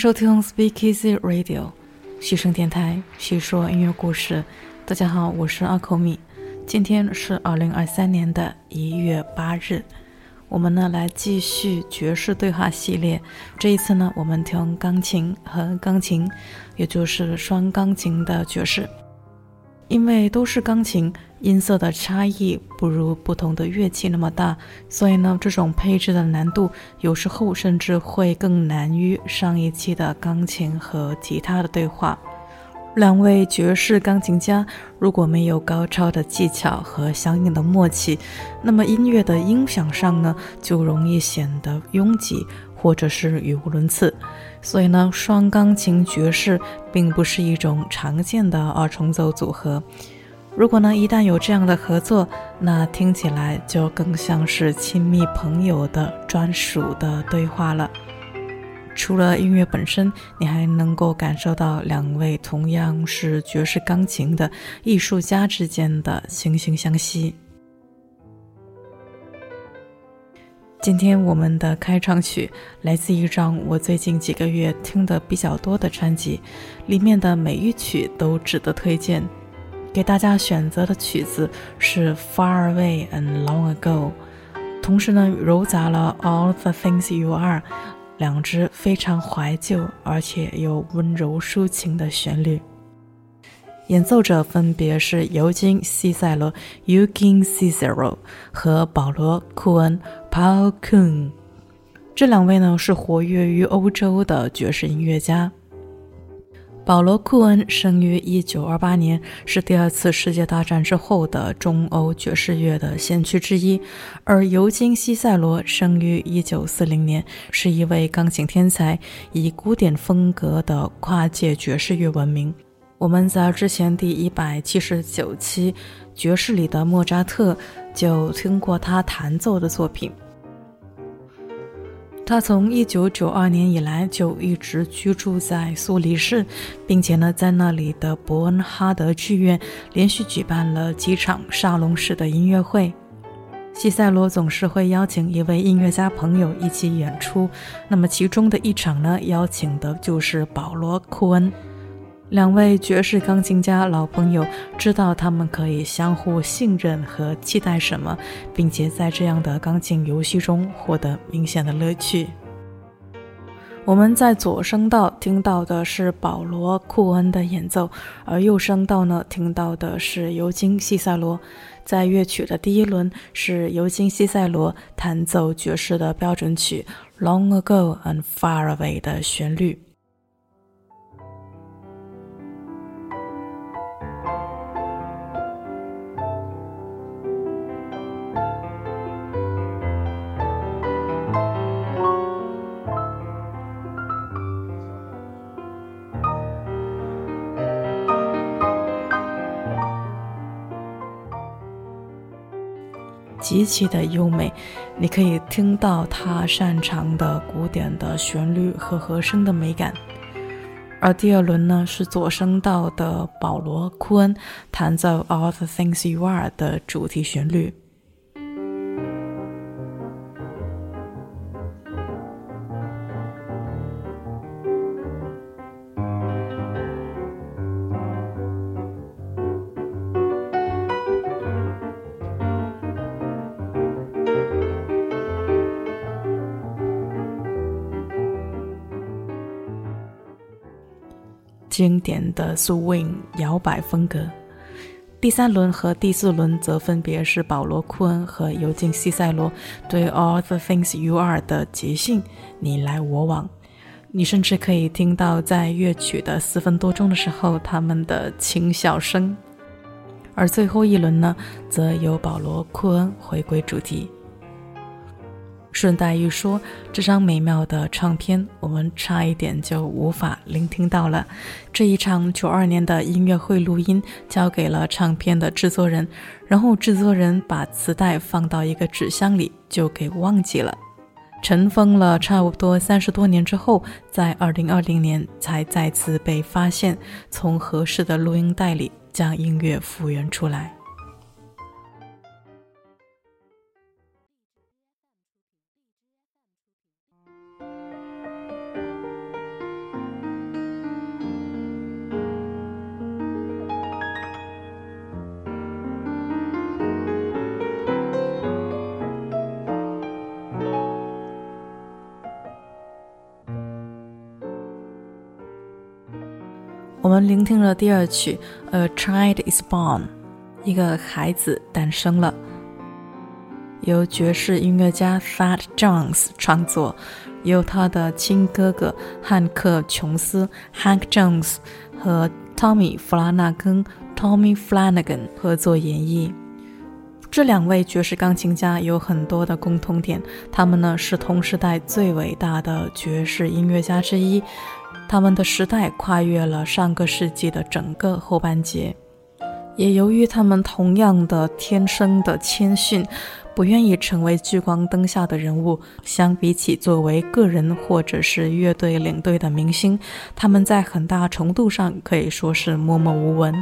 收听 Speak Easy Radio，嘘声电台，叙说音乐故事。大家好，我是阿口米。今天是二零二三年的一月八日，我们呢来继续爵士对话系列。这一次呢，我们听钢琴和钢琴，也就是双钢琴的爵士。因为都是钢琴，音色的差异不如不同的乐器那么大，所以呢，这种配置的难度有时候甚至会更难于上一期的钢琴和吉他的对话。两位爵士钢琴家如果没有高超的技巧和相应的默契，那么音乐的音响上呢，就容易显得拥挤。或者是语无伦次，所以呢，双钢琴爵士并不是一种常见的二重奏组合。如果呢，一旦有这样的合作，那听起来就更像是亲密朋友的专属的对话了。除了音乐本身，你还能够感受到两位同样是爵士钢琴的艺术家之间的惺惺相惜。今天我们的开场曲来自一张我最近几个月听的比较多的专辑，里面的每一曲都值得推荐。给大家选择的曲子是《Far Away and Long Ago》，同时呢糅杂了《All the Things You Are》，两支非常怀旧而且又温柔抒情的旋律。演奏者分别是尤金·西塞罗 （Eugene Cicero） 和保罗·库恩 （Paul Kuhn）。这两位呢是活跃于欧洲的爵士音乐家。保罗·库恩生于1928年，是第二次世界大战之后的中欧爵士乐的先驱之一；而尤金·西塞罗生于1940年，是一位钢琴天才，以古典风格的跨界爵士乐闻名。我们在之前第一百七十九期爵士里的莫扎特就听过他弹奏的作品。他从一九九二年以来就一直居住在苏黎世，并且呢，在那里的伯恩哈德剧院连续举办了几场沙龙式的音乐会。西塞罗总是会邀请一位音乐家朋友一起演出，那么其中的一场呢，邀请的就是保罗·库恩。两位爵士钢琴家老朋友知道他们可以相互信任和期待什么，并且在这样的钢琴游戏中获得明显的乐趣。我们在左声道听到的是保罗·库恩的演奏，而右声道呢听到的是尤金·西塞罗。在乐曲的第一轮是尤金·西塞罗弹奏爵士的标准曲《Long Ago and Far Away》的旋律。极其的优美，你可以听到他擅长的古典的旋律和和声的美感。而第二轮呢，是左声道的保罗·库恩弹奏《All the Things You Are》的主题旋律。经典的 swing 摇摆风格，第三轮和第四轮则分别是保罗·库恩和尤金·西塞罗。对《All the Things You Are》的即兴你来我往，你甚至可以听到在乐曲的四分多钟的时候他们的轻笑声，而最后一轮呢，则由保罗·库恩回归主题。顺带一说，这张美妙的唱片，我们差一点就无法聆听到了。这一场九二年的音乐会录音交给了唱片的制作人，然后制作人把磁带放到一个纸箱里，就给忘记了。尘封了差不多三十多年之后，在二零二零年才再次被发现，从合适的录音带里将音乐复原出来。我们聆听了第二曲《A Child Is Born》，一个孩子诞生了，由爵士音乐家 Fat Jones 创作，由他的亲哥哥汉克·琼斯 （Hank Jones） 和 Tommy 弗拉纳根 （Tommy Flanagan） 合作演绎。这两位爵士钢琴家有很多的共同点，他们呢是同时代最伟大的爵士音乐家之一。他们的时代跨越了上个世纪的整个后半截，也由于他们同样的天生的谦逊，不愿意成为聚光灯下的人物。相比起作为个人或者是乐队领队的明星，他们在很大程度上可以说是默默无闻。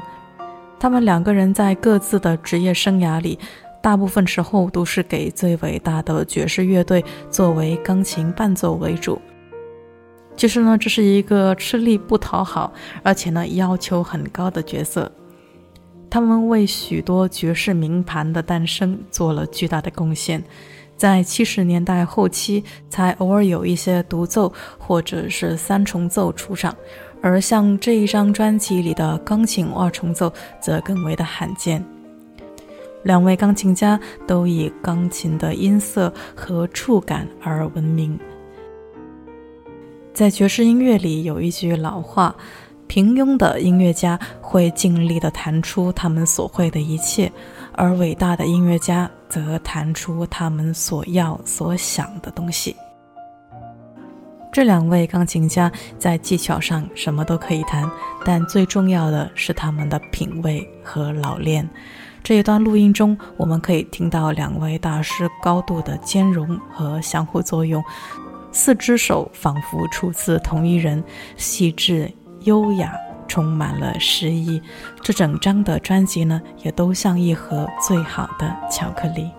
他们两个人在各自的职业生涯里，大部分时候都是给最伟大的爵士乐队作为钢琴伴奏为主。其实呢，这是一个吃力不讨好，而且呢要求很高的角色。他们为许多爵士名盘的诞生做了巨大的贡献，在七十年代后期才偶尔有一些独奏或者是三重奏出场，而像这一张专辑里的钢琴二重奏则更为的罕见。两位钢琴家都以钢琴的音色和触感而闻名。在爵士音乐里有一句老话：“平庸的音乐家会尽力地弹出他们所会的一切，而伟大的音乐家则弹出他们所要、所想的东西。”这两位钢琴家在技巧上什么都可以弹，但最重要的是他们的品味和老练。这一段录音中，我们可以听到两位大师高度的兼容和相互作用。四只手仿佛出自同一人，细致、优雅，充满了诗意。这整张的专辑呢，也都像一盒最好的巧克力。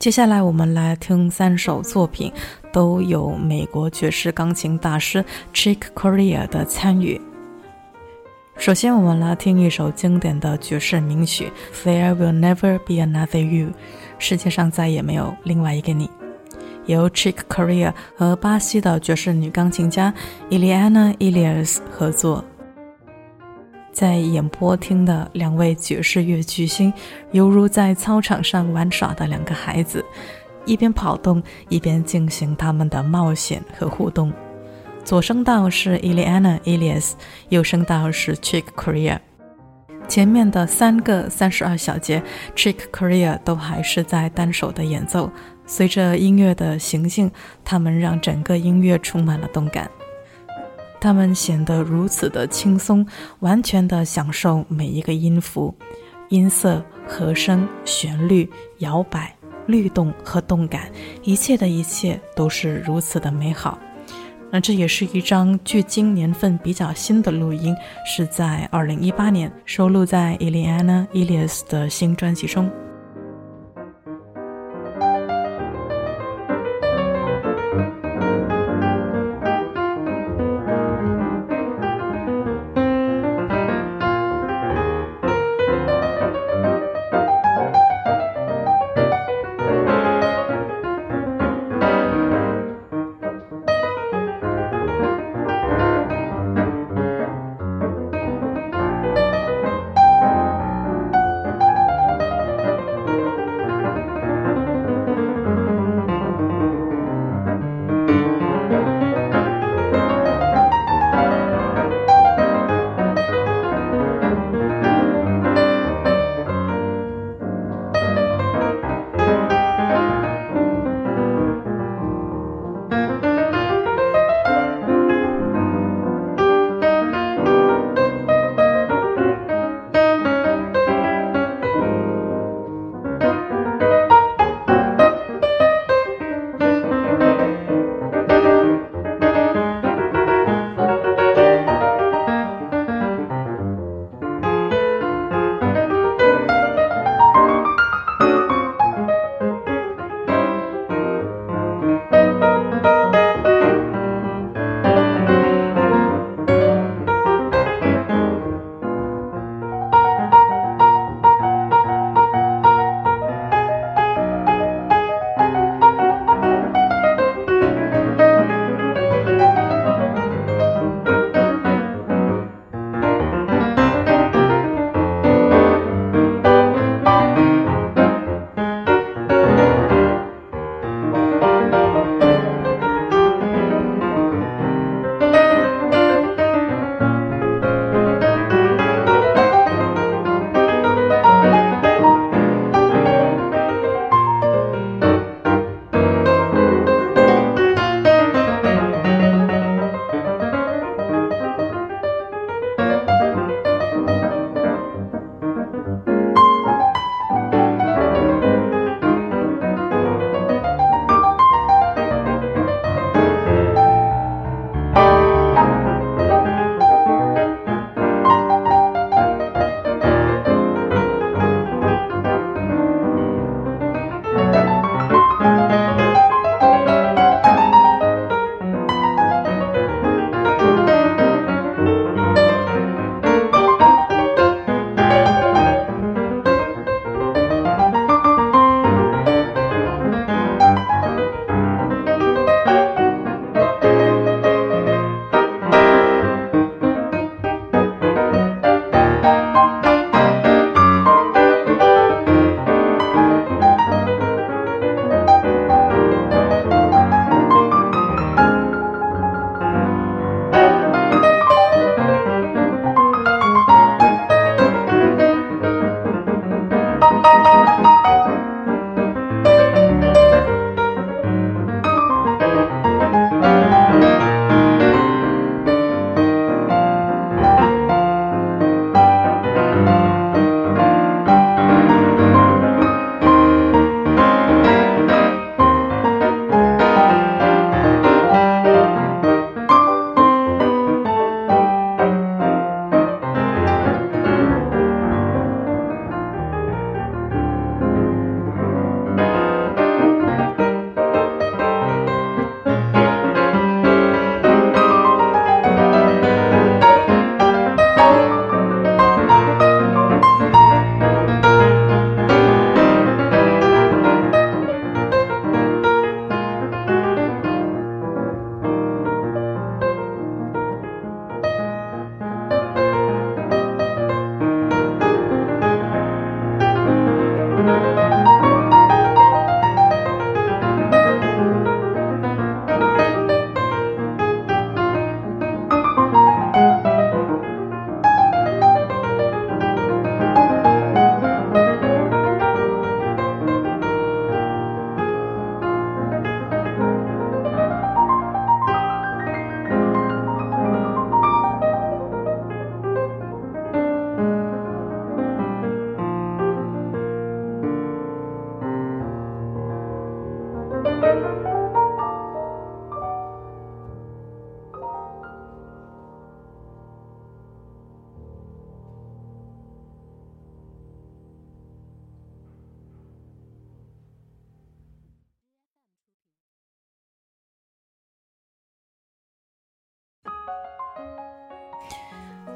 接下来我们来听三首作品，都有美国爵士钢琴大师 Chick Corea 的参与。首先，我们来听一首经典的爵士名曲《There Will Never Be Another You》，世界上再也没有另外一个你。由 Chick Corea 和巴西的爵士女钢琴家 Eliana Elias 合作。在演播厅的两位爵士乐巨星，犹如在操场上玩耍的两个孩子，一边跑动，一边进行他们的冒险和互动。左声道是 Eliana Elias，右声道是 Chick Corea。前面的三个三十二小节，Chick Corea 都还是在单手的演奏。随着音乐的行进，他们让整个音乐充满了动感。他们显得如此的轻松，完全的享受每一个音符、音色、和声、旋律、摇摆、律动和动感，一切的一切都是如此的美好。那这也是一张距今年份比较新的录音，是在二零一八年收录在 Eliana Elias 的新专辑中。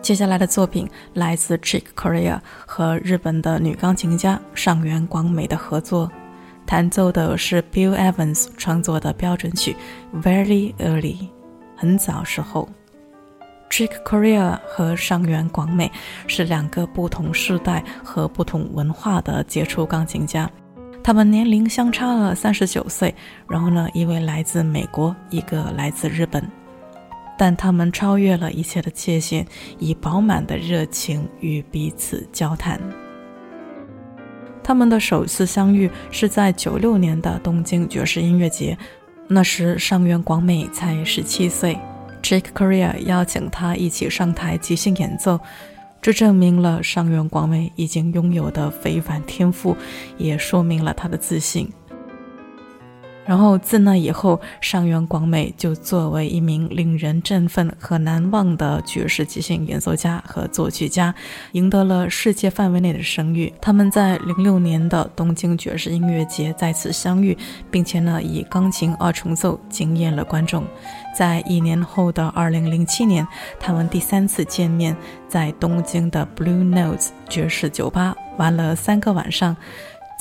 接下来的作品来自 Chick Corea 和日本的女钢琴家上原广美的合作，弹奏的是 Bill Evans 创作的标准曲《Very Early》，很早时候。Chick Corea 和上原广美是两个不同世代和不同文化的杰出钢琴家，他们年龄相差了三十九岁，然后呢，一位来自美国，一个来自日本。但他们超越了一切的界限，以饱满的热情与彼此交谈。他们的首次相遇是在九六年的东京爵士音乐节，那时上原广美才十七岁，Jake Korea 邀请他一起上台即兴演奏，这证明了上原广美已经拥有的非凡天赋，也说明了他的自信。然后自那以后，上原广美就作为一名令人振奋和难忘的爵士即兴演奏家和作曲家，赢得了世界范围内的声誉。他们在零六年的东京爵士音乐节再次相遇，并且呢以钢琴二重奏惊艳了观众。在一年后的二零零七年，他们第三次见面，在东京的 Blue Notes 爵士酒吧玩了三个晚上。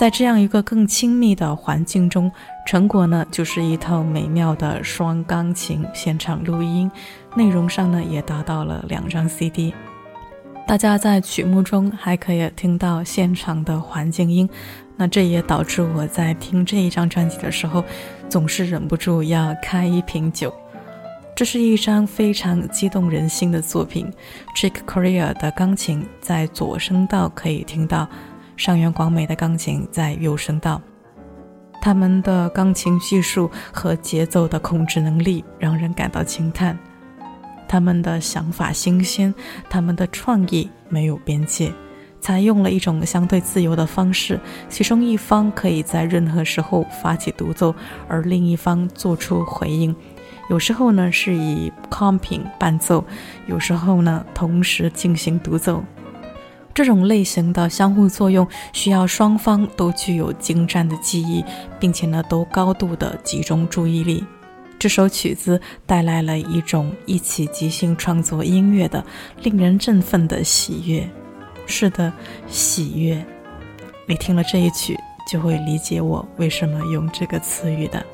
在这样一个更亲密的环境中，成果呢就是一套美妙的双钢琴现场录音，内容上呢也达到了两张 CD。大家在曲目中还可以听到现场的环境音，那这也导致我在听这一张专辑的时候，总是忍不住要开一瓶酒。这是一张非常激动人心的作品。Chick Corea 的钢琴在左声道可以听到。上原广美的钢琴在右声道，他们的钢琴技术和节奏的控制能力让人感到惊叹。他们的想法新鲜，他们的创意没有边界，采用了一种相对自由的方式。其中一方可以在任何时候发起独奏，而另一方做出回应。有时候呢是以 comping 伴奏，有时候呢同时进行独奏。这种类型的相互作用需要双方都具有精湛的技艺，并且呢都高度的集中注意力。这首曲子带来了一种一起即兴创作音乐的令人振奋的喜悦。是的，喜悦。你听了这一曲，就会理解我为什么用这个词语的。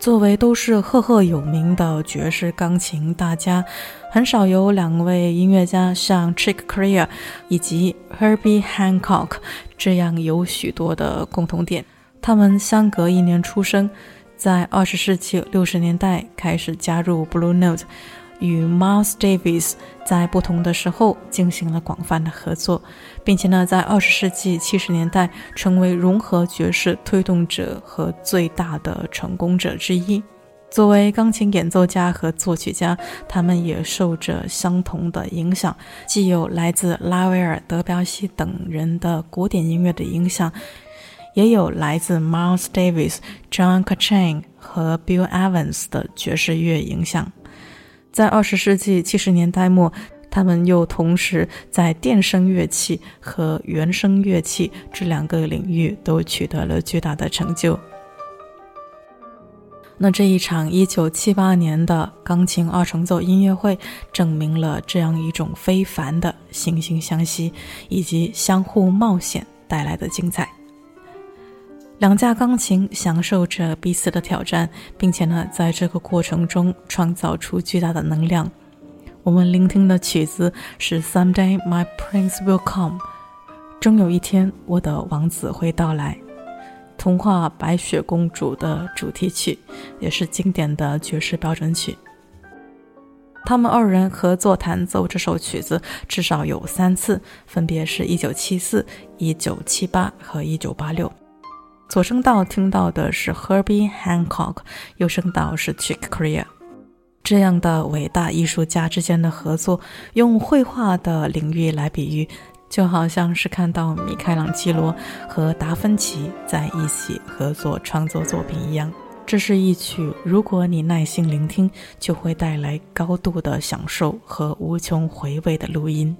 作为都是赫赫有名的爵士钢琴大家，很少有两位音乐家像 Chick Corea 以及 Herbie Hancock 这样有许多的共同点。他们相隔一年出生，在二十世纪六十年代开始加入 Blue Note。与 Miles Davis 在不同的时候进行了广泛的合作，并且呢，在二十世纪七十年代成为融合爵士推动者和最大的成功者之一。作为钢琴演奏家和作曲家，他们也受着相同的影响，既有来自拉威尔、德彪西等人的古典音乐的影响，也有来自 Miles Davis、John Coltrane 和 Bill Evans 的爵士乐影响。在二十世纪七十年代末，他们又同时在电声乐器和原声乐器这两个领域都取得了巨大的成就。那这一场一九七八年的钢琴二重奏音乐会，证明了这样一种非凡的惺惺相惜以及相互冒险带来的精彩。两架钢琴享受着彼此的挑战，并且呢，在这个过程中创造出巨大的能量。我们聆听的曲子是《Someday My Prince Will Come》，终有一天我的王子会到来。童话《白雪公主》的主题曲，也是经典的爵士标准曲。他们二人合作弹奏这首曲子至少有三次，分别是一九七四、一九七八和一九八六。左声道听到的是 Herbie Hancock，右声道是 Chick Corea。这样的伟大艺术家之间的合作，用绘画的领域来比喻，就好像是看到米开朗基罗和达芬奇在一起合作创作作品一样。这是一曲，如果你耐心聆听，就会带来高度的享受和无穷回味的录音。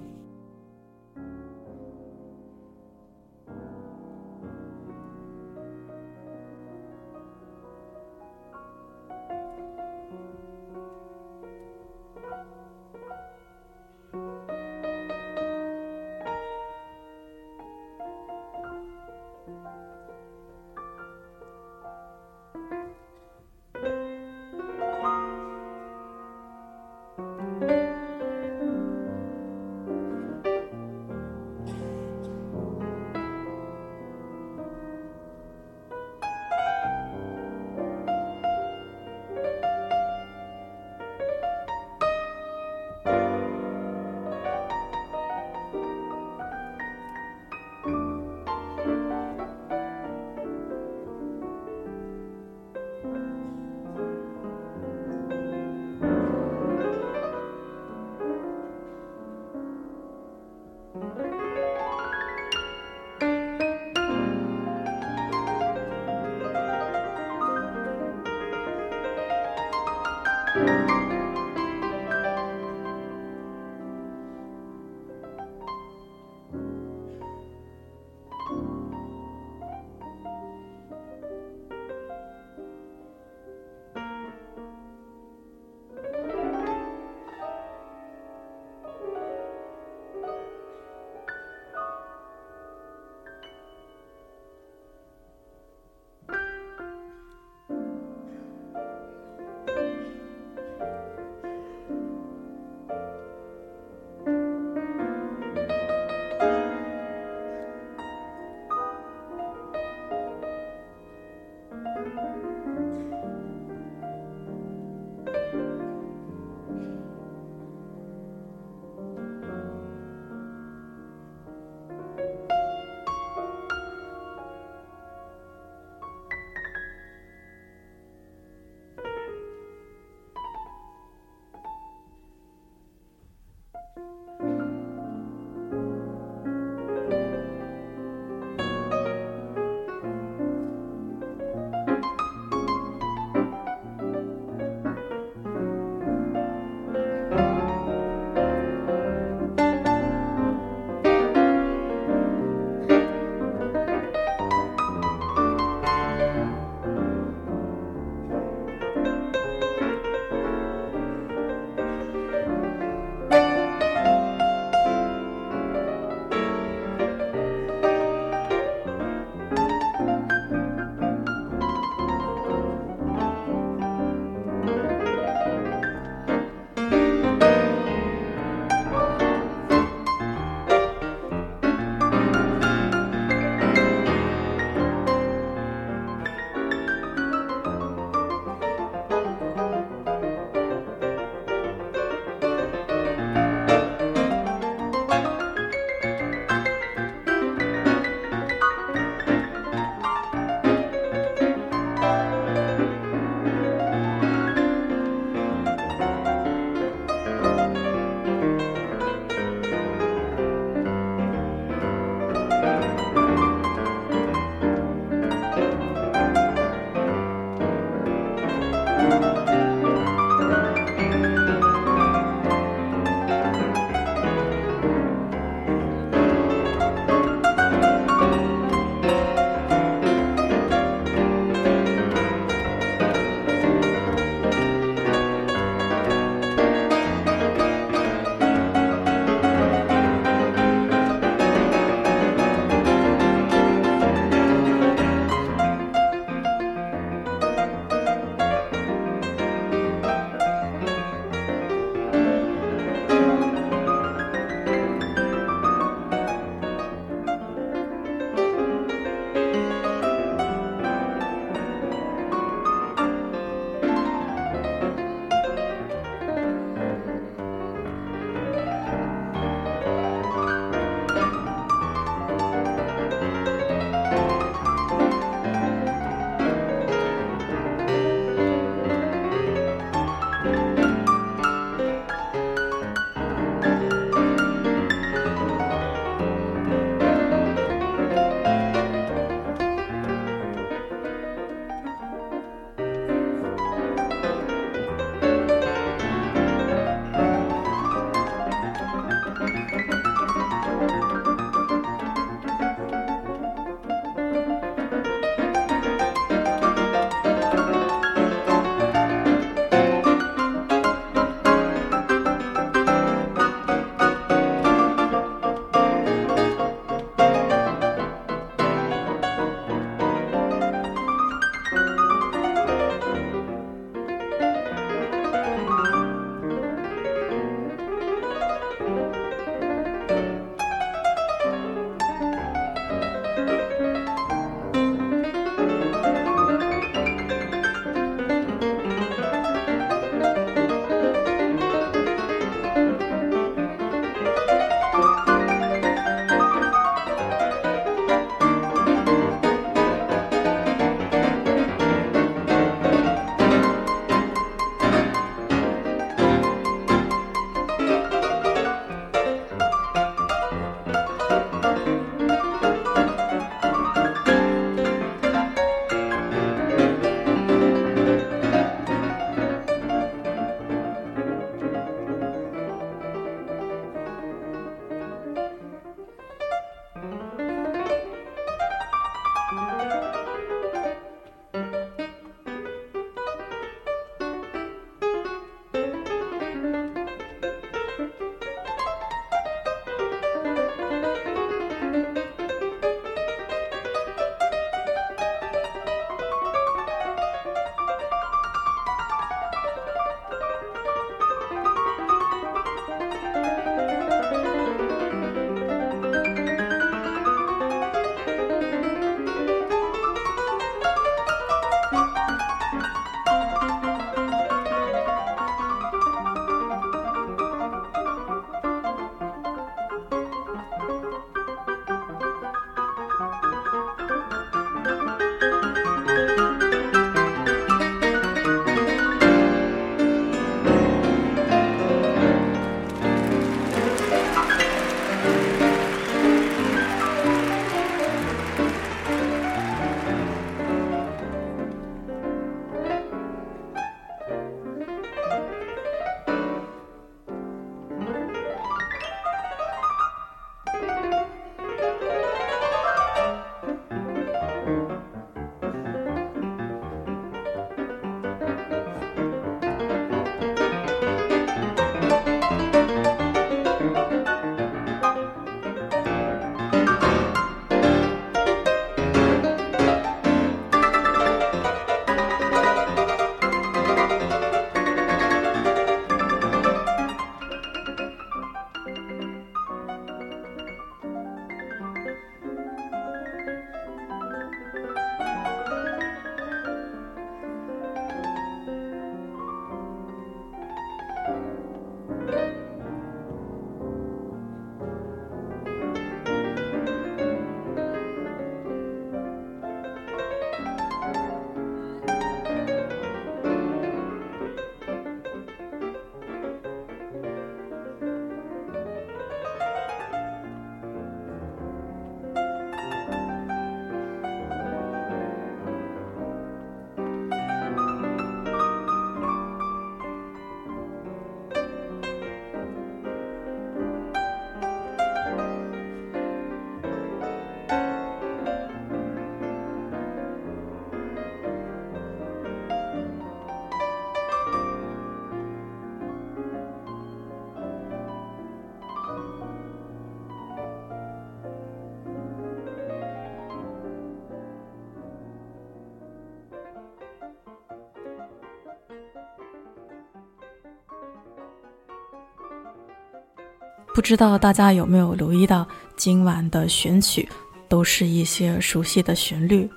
不知道大家有没有留意到，今晚的选曲都是一些熟悉的旋律，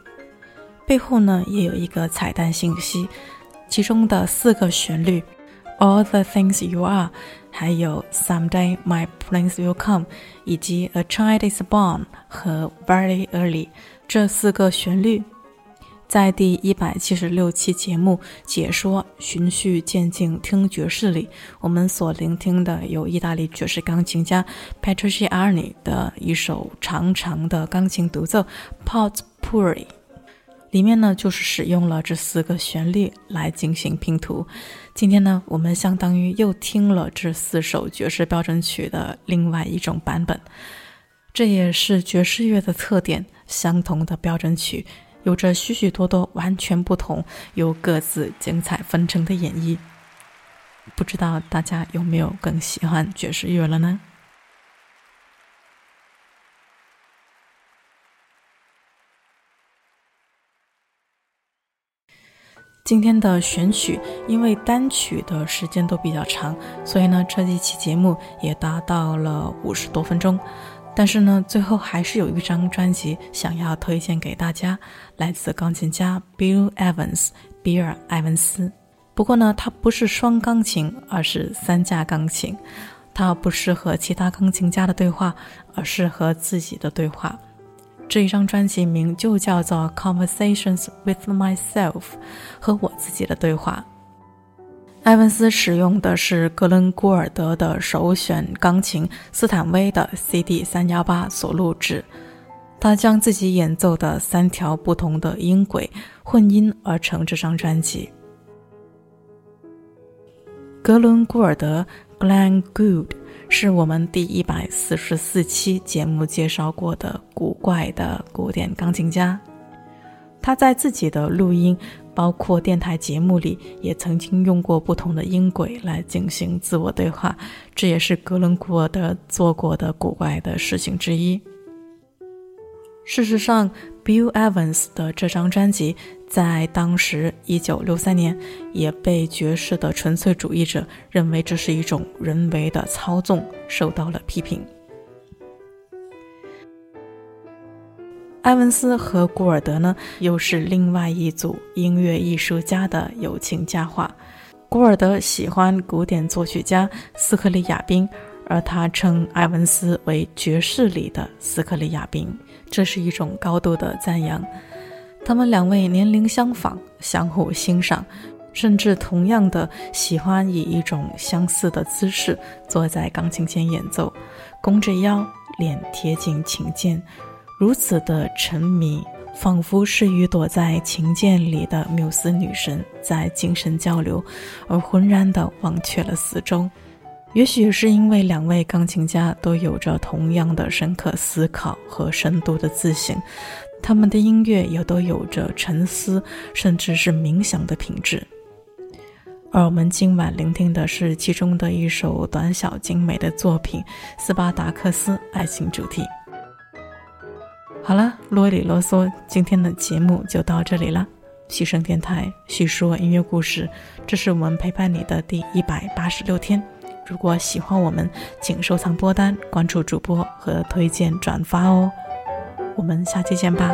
背后呢也有一个彩蛋信息，其中的四个旋律，All the things you are，还有 Someday my prince will come，以及 A child is born 和 Very early 这四个旋律。在第一百七十六期节目解说循序渐进听爵士里，我们所聆听的有意大利爵士钢琴家 Patrici Arni 的一首长长的钢琴独奏 Potpourri，里面呢就是使用了这四个旋律来进行拼图。今天呢，我们相当于又听了这四首爵士标准曲的另外一种版本，这也是爵士乐的特点，相同的标准曲。有着许许多多完全不同、又各自精彩纷呈的演绎，不知道大家有没有更喜欢爵士乐了呢？今天的选曲，因为单曲的时间都比较长，所以呢，这一期节目也达到了五十多分钟。但是呢，最后还是有一张专辑想要推荐给大家，来自钢琴家 Bill Evans，比尔·埃文斯。不过呢，它不是双钢琴，而是三架钢琴。它不是和其他钢琴家的对话，而是和自己的对话。这一张专辑名就叫做《Conversations with Myself》，和我自己的对话。埃文斯使用的是格伦古尔德的首选钢琴斯坦威的 CD 三幺八所录制，他将自己演奏的三条不同的音轨混音而成这张专辑。格伦古尔德 （Glenn Gould） 是我们第一百四十四期节目介绍过的古怪的古典钢琴家，他在自己的录音。包括电台节目里也曾经用过不同的音轨来进行自我对话，这也是格伦古尔德做过的古怪的事情之一。事实上，Bill Evans 的这张专辑在当时1963年也被爵士的纯粹主义者认为这是一种人为的操纵，受到了批评。埃文斯和古尔德呢，又是另外一组音乐艺术家的友情佳话。古尔德喜欢古典作曲家斯克里亚宾，而他称埃文斯为爵士里的斯克里亚宾，这是一种高度的赞扬。他们两位年龄相仿，相互欣赏，甚至同样的喜欢以一种相似的姿势坐在钢琴前演奏，弓着腰，脸贴近琴键。如此的沉迷，仿佛是与躲在琴键里的缪斯女神在精神交流，而浑然的忘却了四周。也许是因为两位钢琴家都有着同样的深刻思考和深度的自省，他们的音乐也都有着沉思甚至是冥想的品质。而我们今晚聆听的是其中的一首短小精美的作品《斯巴达克斯爱情主题》。好了，啰里啰嗦，今天的节目就到这里了。西声电台叙说音乐故事，这是我们陪伴你的第一百八十六天。如果喜欢我们，请收藏播单、关注主播和推荐转发哦。我们下期见吧。